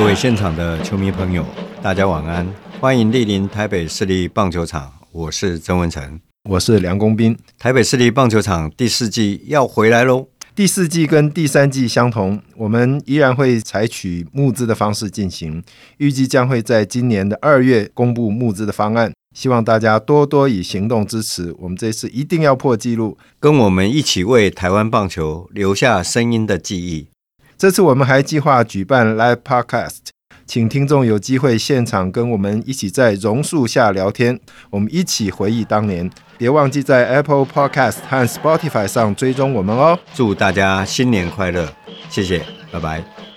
位现场的球迷朋友，大家晚安，欢迎莅临台北市立棒球场，我是曾文成，我是梁公斌。台北市立棒球场第四季要回来喽！第四季跟第三季相同，我们依然会采取募资的方式进行，预计将会在今年的二月公布募资的方案。希望大家多多以行动支持，我们这次一定要破纪录，跟我们一起为台湾棒球留下声音的记忆。这次我们还计划举办 Live Podcast，请听众有机会现场跟我们一起在榕树下聊天，我们一起回忆当年。别忘记在 Apple Podcast 和 Spotify 上追踪我们哦。祝大家新年快乐，谢谢，拜拜。